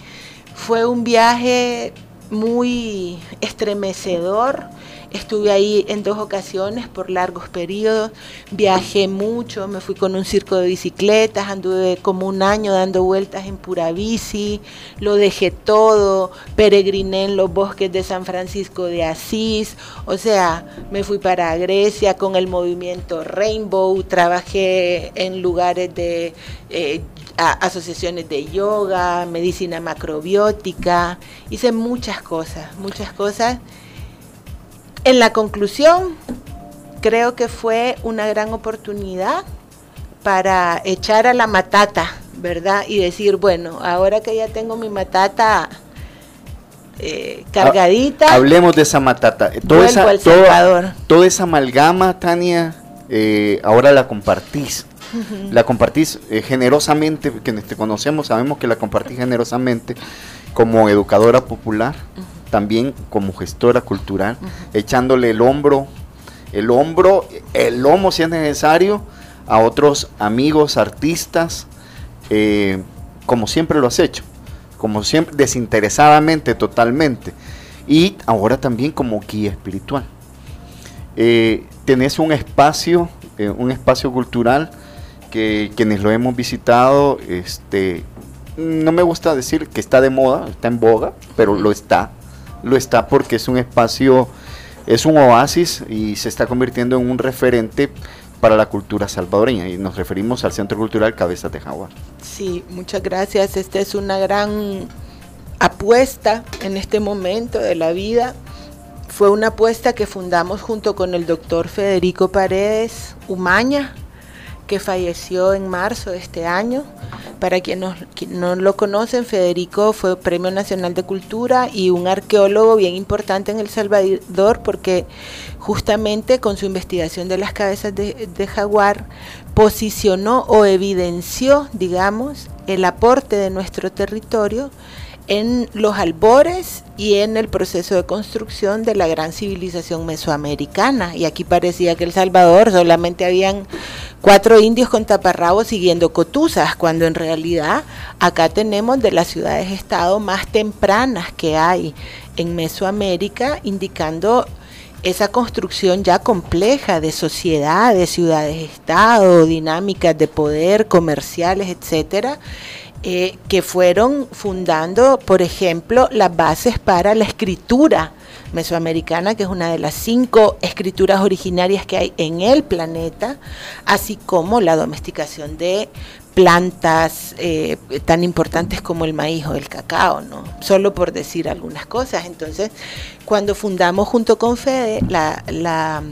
fue un viaje muy estremecedor Estuve ahí en dos ocasiones por largos periodos, viajé mucho, me fui con un circo de bicicletas, anduve como un año dando vueltas en pura bici, lo dejé todo, peregriné en los bosques de San Francisco de Asís, o sea, me fui para Grecia con el movimiento Rainbow, trabajé en lugares de eh, asociaciones de yoga, medicina macrobiótica, hice muchas cosas, muchas cosas en la conclusión, creo que fue una gran oportunidad para echar a la matata, ¿verdad? Y decir, bueno, ahora que ya tengo mi matata eh, cargadita. Hablemos de esa matata. Toda esa, toda, esa amalgama, Tania, eh, ahora la compartís. La compartís eh, generosamente, quienes te conocemos sabemos que la compartís generosamente como educadora popular también como gestora cultural, echándole el hombro, el hombro, el lomo si es necesario, a otros amigos, artistas, eh, como siempre lo has hecho, como siempre, desinteresadamente, totalmente, y ahora también como guía espiritual. Eh, tenés un espacio, eh, un espacio cultural que quienes lo hemos visitado, este, no me gusta decir que está de moda, está en boga, pero lo está lo está porque es un espacio es un oasis y se está convirtiendo en un referente para la cultura salvadoreña y nos referimos al Centro Cultural Cabezas de Jaguar. Sí, muchas gracias. Esta es una gran apuesta en este momento de la vida. Fue una apuesta que fundamos junto con el doctor Federico Paredes Umaña, que falleció en marzo de este año. Para quienes no lo conocen, Federico fue Premio Nacional de Cultura y un arqueólogo bien importante en El Salvador porque justamente con su investigación de las cabezas de, de jaguar posicionó o evidenció, digamos, el aporte de nuestro territorio en los albores y en el proceso de construcción de la gran civilización mesoamericana. Y aquí parecía que El Salvador solamente habían cuatro indios con taparrabos siguiendo cotuzas, cuando en realidad acá tenemos de las ciudades-estado más tempranas que hay en Mesoamérica, indicando esa construcción ya compleja de sociedades, ciudades-estado, dinámicas de poder, comerciales, etcétera, eh, que fueron fundando, por ejemplo, las bases para la escritura mesoamericana, que es una de las cinco escrituras originarias que hay en el planeta, así como la domesticación de plantas eh, tan importantes como el maíz o el cacao, ¿no? Solo por decir algunas cosas. Entonces, cuando fundamos junto con Fede la, la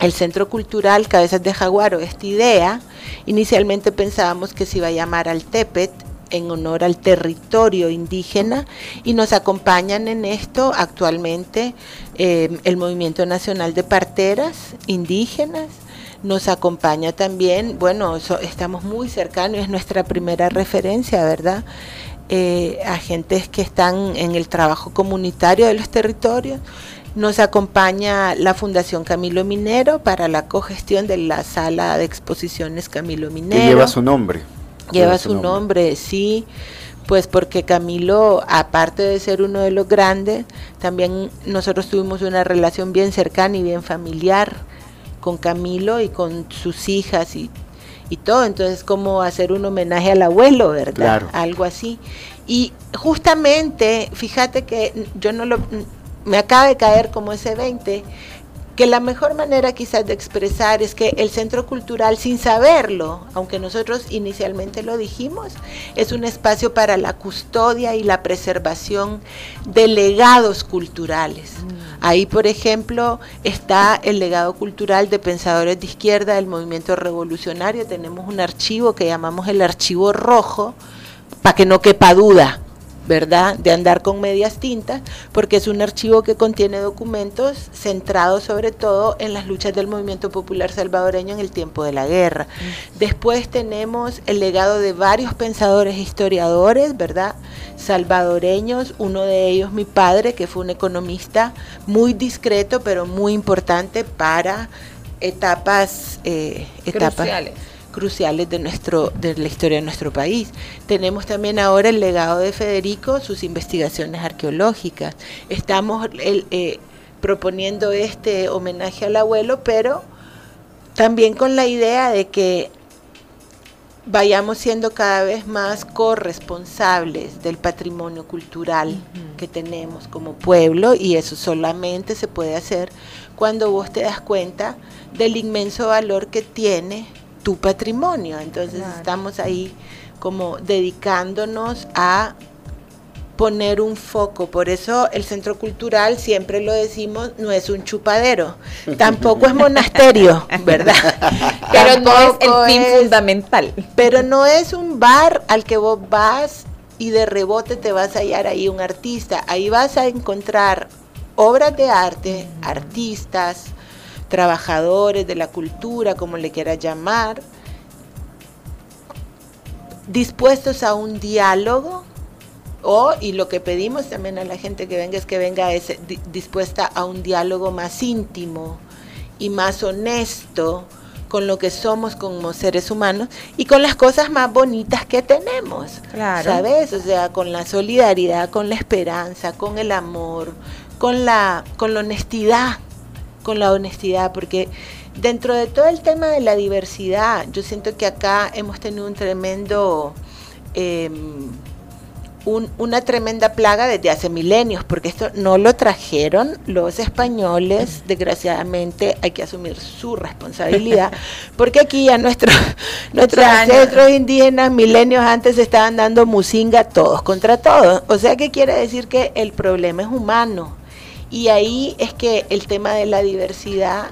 el Centro Cultural Cabezas de Jaguar o esta idea, inicialmente pensábamos que se iba a llamar Altepet en honor al territorio indígena y nos acompañan en esto actualmente eh, el Movimiento Nacional de Parteras Indígenas, nos acompaña también, bueno, estamos muy cercanos, es nuestra primera referencia, ¿verdad? Eh, agentes que están en el trabajo comunitario de los territorios. Nos acompaña la Fundación Camilo Minero para la cogestión de la sala de exposiciones Camilo Minero. Que lleva su nombre. Lleva, su nombre. sí, pues porque Camilo, aparte de ser uno de los grandes, también nosotros tuvimos una relación bien cercana y bien familiar con Camilo y con sus hijas y, y todo. Entonces, como hacer un homenaje al abuelo, ¿verdad? Algo así. Y justamente, fíjate que yo no lo me acaba de caer como ese 20, que la mejor manera quizás de expresar es que el centro cultural, sin saberlo, aunque nosotros inicialmente lo dijimos, es un espacio para la custodia y la preservación de legados culturales. Mm. Ahí, por ejemplo, está el legado cultural de pensadores de izquierda del movimiento revolucionario. Tenemos un archivo que llamamos el archivo rojo, para que no quepa duda ¿verdad? De andar con medias tintas, porque es un archivo que contiene documentos centrados sobre todo en las luchas del movimiento popular salvadoreño en el tiempo de la guerra. Mm. Después tenemos el legado de varios pensadores e historiadores, ¿verdad? Salvadoreños, uno de ellos mi padre, que fue un economista muy discreto, pero muy importante para etapas, eh, etapas cruciales de, nuestro, de la historia de nuestro país. Tenemos también ahora el legado de Federico, sus investigaciones arqueológicas. Estamos eh, proponiendo este homenaje al abuelo, pero también con la idea de que vayamos siendo cada vez más corresponsables del patrimonio cultural que tenemos como pueblo y eso solamente se puede hacer cuando vos te das cuenta del inmenso valor que tiene tu patrimonio. Entonces estamos ahí como dedicándonos a poner un foco. Por eso el centro cultural, siempre lo decimos, no es un chupadero, (laughs) tampoco es monasterio, ¿verdad? (laughs) pero no es el fin fundamental. Pero no es un bar al que vos vas y de rebote te vas a hallar ahí un artista. Ahí vas a encontrar obras de arte, artistas, trabajadores de la cultura, como le quieras llamar, dispuestos a un diálogo o, y lo que pedimos también a la gente que venga es que venga es, dispuesta a un diálogo más íntimo y más honesto con lo que somos como seres humanos y con las cosas más bonitas que tenemos. ¿Sabes? O sea, con la solidaridad, con la esperanza, con el amor, con la, con la honestidad con la honestidad, porque dentro de todo el tema de la diversidad, yo siento que acá hemos tenido un tremendo, em, una tremenda plaga desde hace milenios, porque esto no lo trajeron los españoles, desgraciadamente hay que asumir su responsabilidad, (laughs) porque aquí ya nuestros, nuestros ancestros indígenas milenios antes estaban dando musinga todos contra todos, o sea que quiere decir que el problema es humano, y ahí es que el tema de la diversidad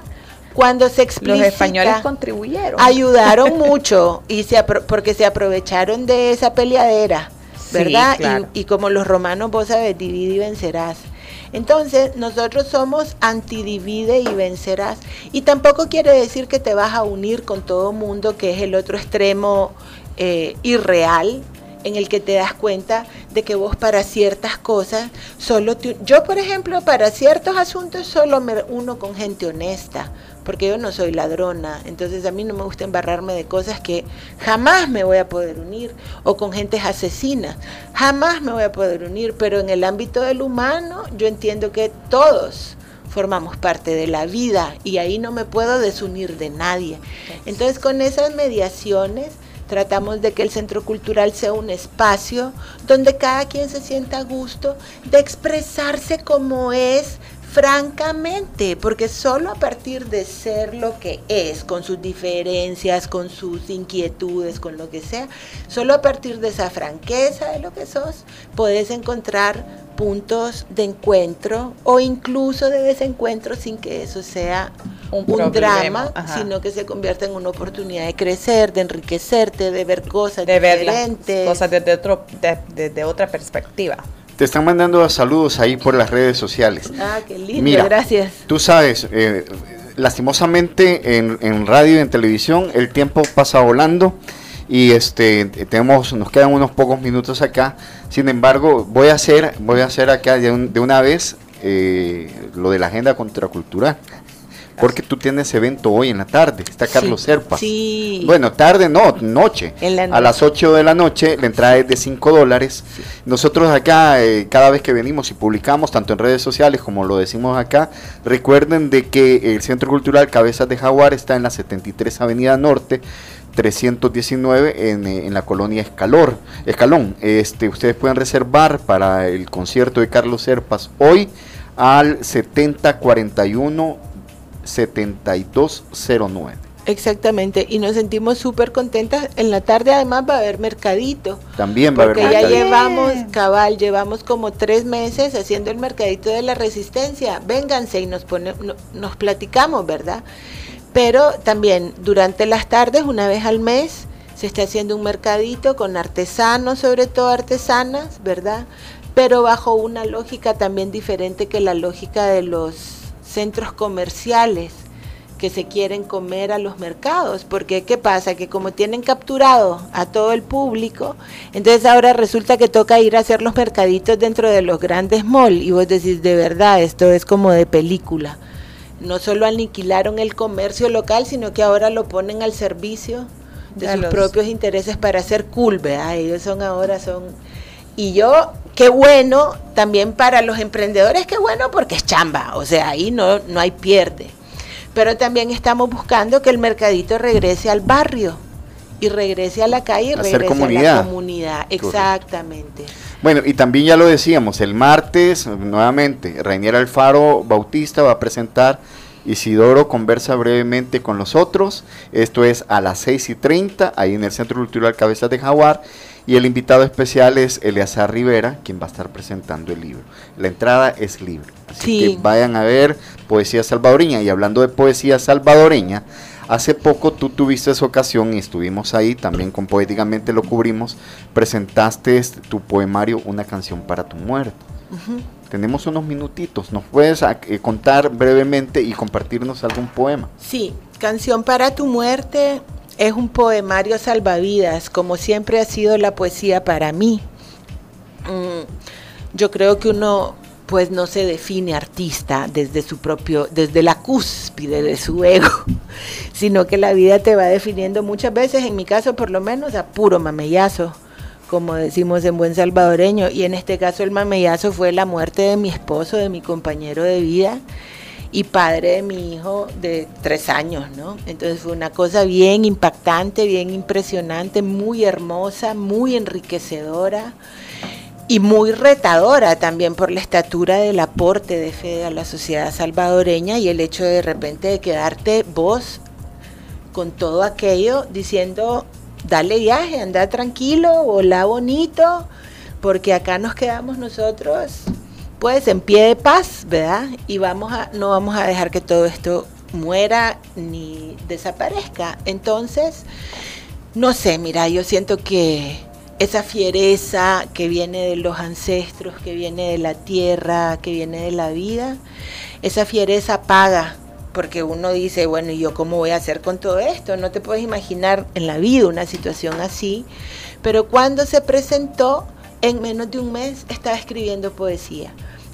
cuando se explica los españoles contribuyeron. ayudaron (laughs) mucho y se porque se aprovecharon de esa peleadera verdad y, como los romanos vos sabes divide y vencerás. Entonces nosotros somos antidivide y vencerás. Y tampoco quiere decir que te vas a unir con todo mundo que es el otro extremo eh, irreal en el que te das cuenta de que vos para ciertas cosas solo yo por ejemplo para ciertos asuntos solo me uno con gente honesta porque yo no soy ladrona, entonces a mí no me gusta embarrarme de cosas que jamás me voy a poder unir, o con gentes asesinas, jamás me voy a poder unir, pero en el ámbito del humano yo entiendo que todos formamos parte de la vida y ahí no me puedo desunir de nadie. Entonces con esas mediaciones tratamos de que el centro cultural sea un espacio donde cada quien se sienta a gusto de expresarse como es, francamente, porque solo a partir de ser lo que es, con sus diferencias, con sus inquietudes, con lo que sea, solo a partir de esa franqueza de lo que sos, puedes encontrar puntos de encuentro o incluso de desencuentro sin que eso sea un, drama, sino que se convierta en una oportunidad de crecer, de enriquecerte, de ver cosas de diferentes. Ver cosas desde, otro, desde otra perspectiva. Te están mandando saludos ahí por las redes sociales. Ah, qué lindo, gracias. Tú sabes, eh, lastimosamente en, radio y en televisión el tiempo pasa volando y este tenemos nos quedan unos pocos minutos acá. Sin embargo, voy a hacer voy a hacer acá de, una vez eh, lo de la agenda contracultural. Porque tú tienes evento hoy en la tarde. Está Carlos Serpa. Sí. Bueno, tarde no, noche. A las 8 de la noche la entrada es de 5 dólares. Nosotros acá, eh, cada vez que venimos y publicamos, tanto en redes sociales como lo decimos acá, recuerden de que el Centro Cultural Cabezas de Jaguar está en la 73 Avenida Norte. 319 en, eh, en, la colonia Escalor, Escalón. Este, ustedes pueden reservar para el concierto de Carlos Serpas hoy al 7041 7209. Exactamente, y nos sentimos súper contentas. En la tarde además va a haber mercadito. También va a haber Porque ya llevamos, cabal, llevamos como tres meses haciendo el mercadito de la resistencia. Vénganse y nos, pone, nos platicamos, ¿verdad? Pero también durante las tardes, una vez al mes, se está haciendo un mercadito con artesanos, sobre todo artesanas, ¿verdad? Pero bajo una lógica también diferente que la lógica de los centros comerciales que se quieren comer a los mercados, porque ¿qué pasa? Que como tienen capturado a todo el público, entonces ahora resulta que toca ir a hacer los mercaditos dentro de los grandes malls y vos decís, de verdad, esto es como de película. No solo aniquilaron el comercio local, sino que ahora lo ponen al servicio de sus propios intereses para hacer cool, ¿verdad? Ellos son ahora, son... Y yo qué bueno también para los emprendedores, qué bueno porque es chamba, o sea, ahí no, no hay pierde. Pero también estamos buscando que el mercadito regrese al barrio y regrese a la calle y regrese a la comunidad. Exactamente. Bueno, y también ya lo decíamos, el martes, nuevamente, Rainier Alfaro Bautista va a presentar Isidoro conversa brevemente con los otros. Esto es a las 6 y 30, ahí en el Centro Cultural Cabezas de Jaguar. Y el invitado especial es Eleazar Rivera, quien va a estar presentando el libro. La entrada es libre. Así que vayan a ver poesía salvadoreña. Y hablando de poesía salvadoreña, hace poco tú tuviste esa ocasión y estuvimos ahí, también con Poéticamente lo cubrimos, presentaste tu poemario Una canción para tu muerte. Tenemos unos minutitos, ¿nos puedes eh, contar brevemente y compartirnos algún poema? Sí, Canción para tu muerte es un poemario salvavidas, como siempre ha sido la poesía para mí. Mm, yo creo que uno pues no se define artista desde su propio, desde la cúspide de su ego, (laughs) sino que la vida te va definiendo muchas veces, en mi caso por lo menos, a puro mamellazo, como decimos en buen salvadoreño, y en este caso el mamellazo fue la muerte de mi esposo, de mi compañero de vida, y padre de mi hijo de tres años, ¿no? Entonces fue una cosa bien impactante, bien impresionante, muy hermosa, muy enriquecedora. y muy retadora también por la estatura del aporte de Fede a la sociedad salvadoreña y el hecho de, repente de quedarte vos con todo aquello diciendo, dale viaje, anda tranquilo, volá bonito, porque acá nos quedamos nosotros pues en pie de paz, ¿verdad? Y vamos a, no vamos a dejar que todo esto muera ni desaparezca. Entonces, no sé, mira, yo siento que esa fiereza que viene de los ancestros, que viene de la tierra, que viene de la vida, esa fiereza paga, porque uno dice, bueno, ¿y yo cómo voy a hacer con todo esto? No te puedes imaginar en la vida una situación así, pero cuando se presentó, en menos de un mes estaba escribiendo poesía.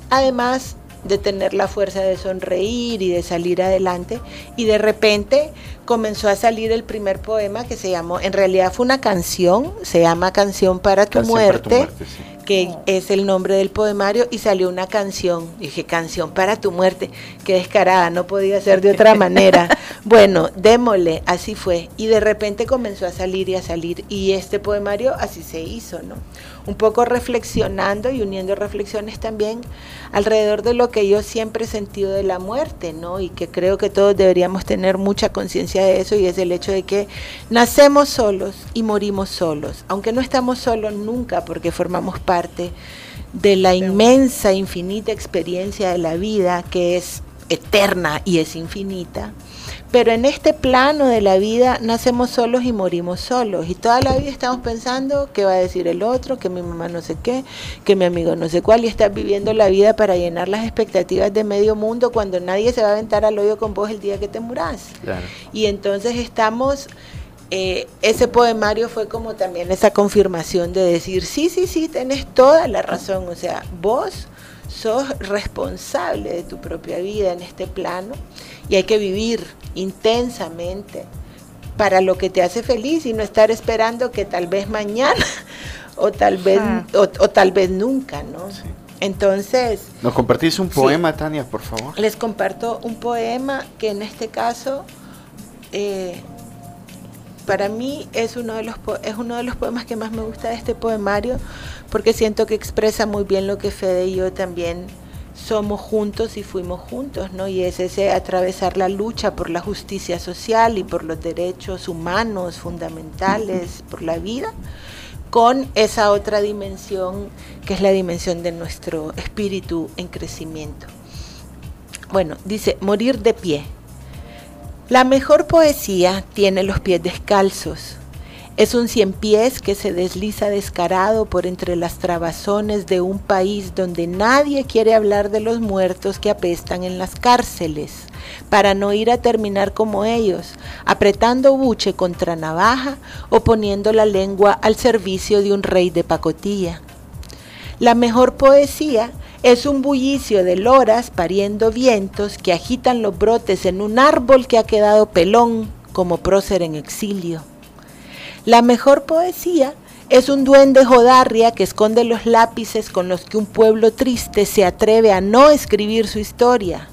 Además, de tener la fuerza de sonreír y de salir adelante. Y de repente comenzó a salir el primer poema que se llamó, en realidad fue una canción, se llama Canción para tu muerte, que es el nombre del poemario, y salió una canción. dije, Canción para tu muerte, qué descarada, no podía ser de otra manera. (laughs) bueno, démosle, así fue. Y de repente comenzó a salir y a salir, y este poemario así se hizo, ¿no? Un poco reflexionando y uniendo reflexiones también alrededor de lo que yo siempre he sentido de la muerte, ¿no? Y que creo que todos deberíamos tener mucha conciencia de eso y es el hecho de que nacemos solos y morimos solos, aunque no estamos solos nunca porque formamos parte de la inmensa, infinita experiencia de la vida que es eterna y es infinita pero en este plano de la vida nacemos solos y morimos solos. Y toda la vida estamos pensando qué va a decir el otro, que mi mamá no sé qué, que mi amigo no sé cuál. Y estás viviendo la vida para llenar las expectativas de medio mundo cuando nadie se va a aventar al hoyo con vos el día que te murás. Y entonces estamos... Eh, ese poemario fue como también esa confirmación de decir, sí, sí, sí, tenés toda la razón. O sea, vos sos responsable de tu propia vida en este plano y hay que vivir intensamente para lo que te hace feliz y no estar esperando que tal vez mañana (laughs) o tal vez ah. o, tal vez nunca, ¿no? Entonces, ¿nos compartís un poema, Tania, por favor? Les comparto un poema que en este caso eh, para mí es uno de los es uno de los poemas que más me gusta de este poemario porque siento que expresa muy bien lo que Fede y yo también somos juntos y fuimos juntos, ¿no? Y es ese atravesar la lucha por la justicia social y por los derechos humanos fundamentales, por la vida, con esa otra dimensión que es la dimensión de nuestro espíritu en crecimiento. Bueno, dice, morir de pie. La mejor poesía tiene los pies descalzos es un cien pies que se desliza descarado por entre las trabazones de un país donde nadie quiere hablar de los muertos que apestan en las cárceles, para no ir a terminar como ellos, apretando buche contra navaja o poniendo la lengua al servicio de un rey de pacotilla. La mejor poesía es un bullicio de loras pariendo vientos que agitan los brotes en un árbol que ha quedado pelón como prócer en exilio. La mejor poesía es un duende jodarria que esconde los lápices con los que un pueblo triste se atreve a no escribir su historia.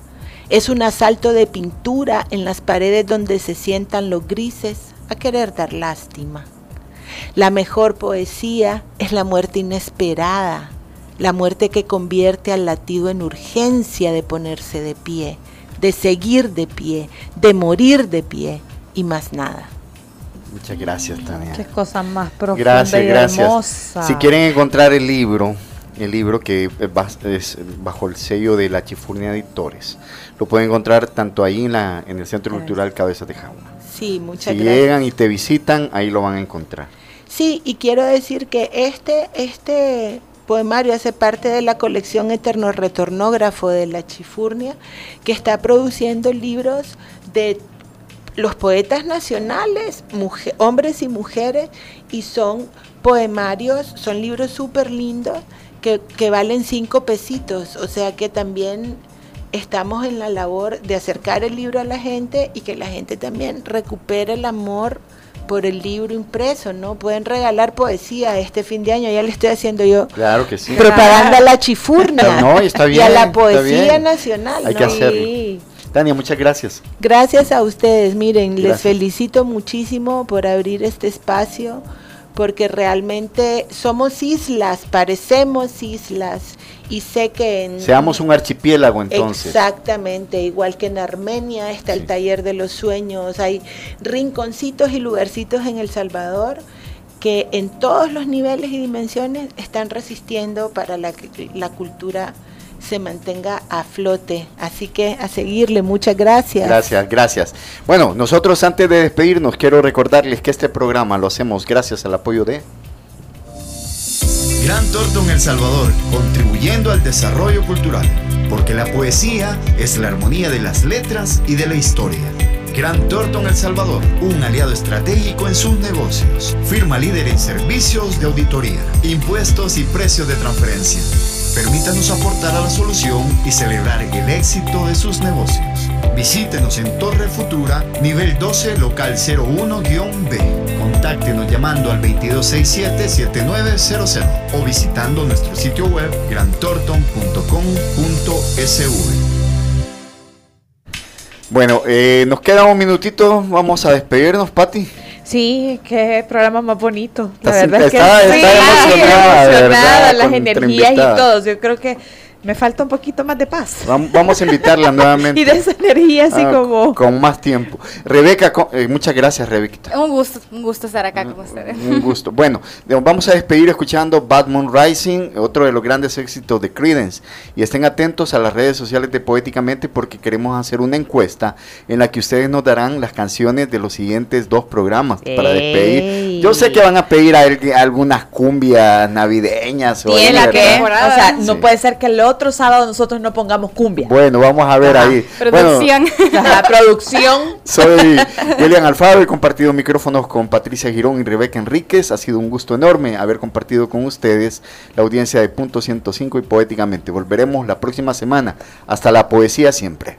Es un asalto de pintura en las paredes donde se sientan los grises a querer dar lástima. La mejor poesía es la muerte inesperada, la muerte que convierte al latido en urgencia de ponerse de pie, de seguir de pie, de morir de pie y más nada. Muchas gracias, Tania. Qué cosa más profunda gracias, y gracias. Si quieren encontrar el libro, el libro que es bajo el sello de la Chifurnia Editores, lo pueden encontrar tanto ahí en, la, en el Centro Cultural Cabeza de Jaula. Sí, muchas gracias. Si llegan y te visitan, ahí lo van a encontrar. Sí, y quiero decir que este, este poemario hace parte de la colección Eterno Retornógrafo de la Chifurnia, que está produciendo libros de los poetas nacionales, hombres y mujeres, y son poemarios, son libros súper lindos que, que, valen cinco pesitos, o sea que también estamos en la labor de acercar el libro a la gente y que la gente también recupere el amor por el libro impreso, ¿no? Pueden regalar poesía este fin de año, ya le estoy haciendo yo claro que sí. propaganda a la chifurnia no, está bien, (laughs) y a la poesía nacional. Hay que hacerlo. Tania, muchas gracias. Gracias a ustedes. Miren, les felicito muchísimo por abrir este espacio, porque realmente somos islas, parecemos islas y sé que en... Seamos un archipiélago entonces. Exactamente, igual que en Armenia está el taller de los sueños, hay rinconcitos y lugarcitos en El Salvador que en todos los niveles y dimensiones están resistiendo para la, la cultura se mantenga a flote. Así que a seguirle, muchas gracias. Gracias, gracias. Bueno, nosotros antes de despedirnos quiero recordarles que este programa lo hacemos gracias al apoyo de... Gran Torto en El Salvador, contribuyendo al desarrollo cultural, porque la poesía es la armonía de las letras y de la historia. Gran Torton El Salvador, un aliado estratégico en sus negocios. Firma líder en servicios de auditoría, impuestos y precios de transferencia. Permítanos aportar a la solución y celebrar el éxito de sus negocios. Visítenos en Torre Futura, nivel 12, local 01-B. Contáctenos llamando al 2267-7900 o visitando nuestro sitio web grantorton.com.sv. Bueno, eh, nos queda un minutito, vamos a despedirnos, Patti. Sí, qué programa más bonito. La verdad es que está, emocionada, emocionada las energías y todo. Yo creo que me falta un poquito más de paz. Vamos a invitarla (laughs) nuevamente. y de esa energía así ah, como... Con más tiempo. Rebeca, eh, muchas gracias Rebeca. Un gusto, un gusto estar acá con ustedes. Un gusto. Bueno, vamos a despedir escuchando Bad Moon Rising, otro de los grandes éxitos de Credence. Y estén atentos a las redes sociales de Poéticamente porque queremos hacer una encuesta en la que ustedes nos darán las canciones de los siguientes dos programas para despedir. Yo sé que van a pedir algunas cumbias navideñas. O, la que, o sea, no puede ser que el otro sábado nosotros no pongamos cumbia. Bueno, vamos a ver ahí. Producción. (laughs) la producción. Soy William Alfaro, he compartido micrófonos con Patricia Girón y Rebeca Enríquez. Ha sido un gusto enorme haber compartido con ustedes la audiencia de Punto 105 y Poéticamente. Volveremos la próxima semana. Hasta la poesía siempre.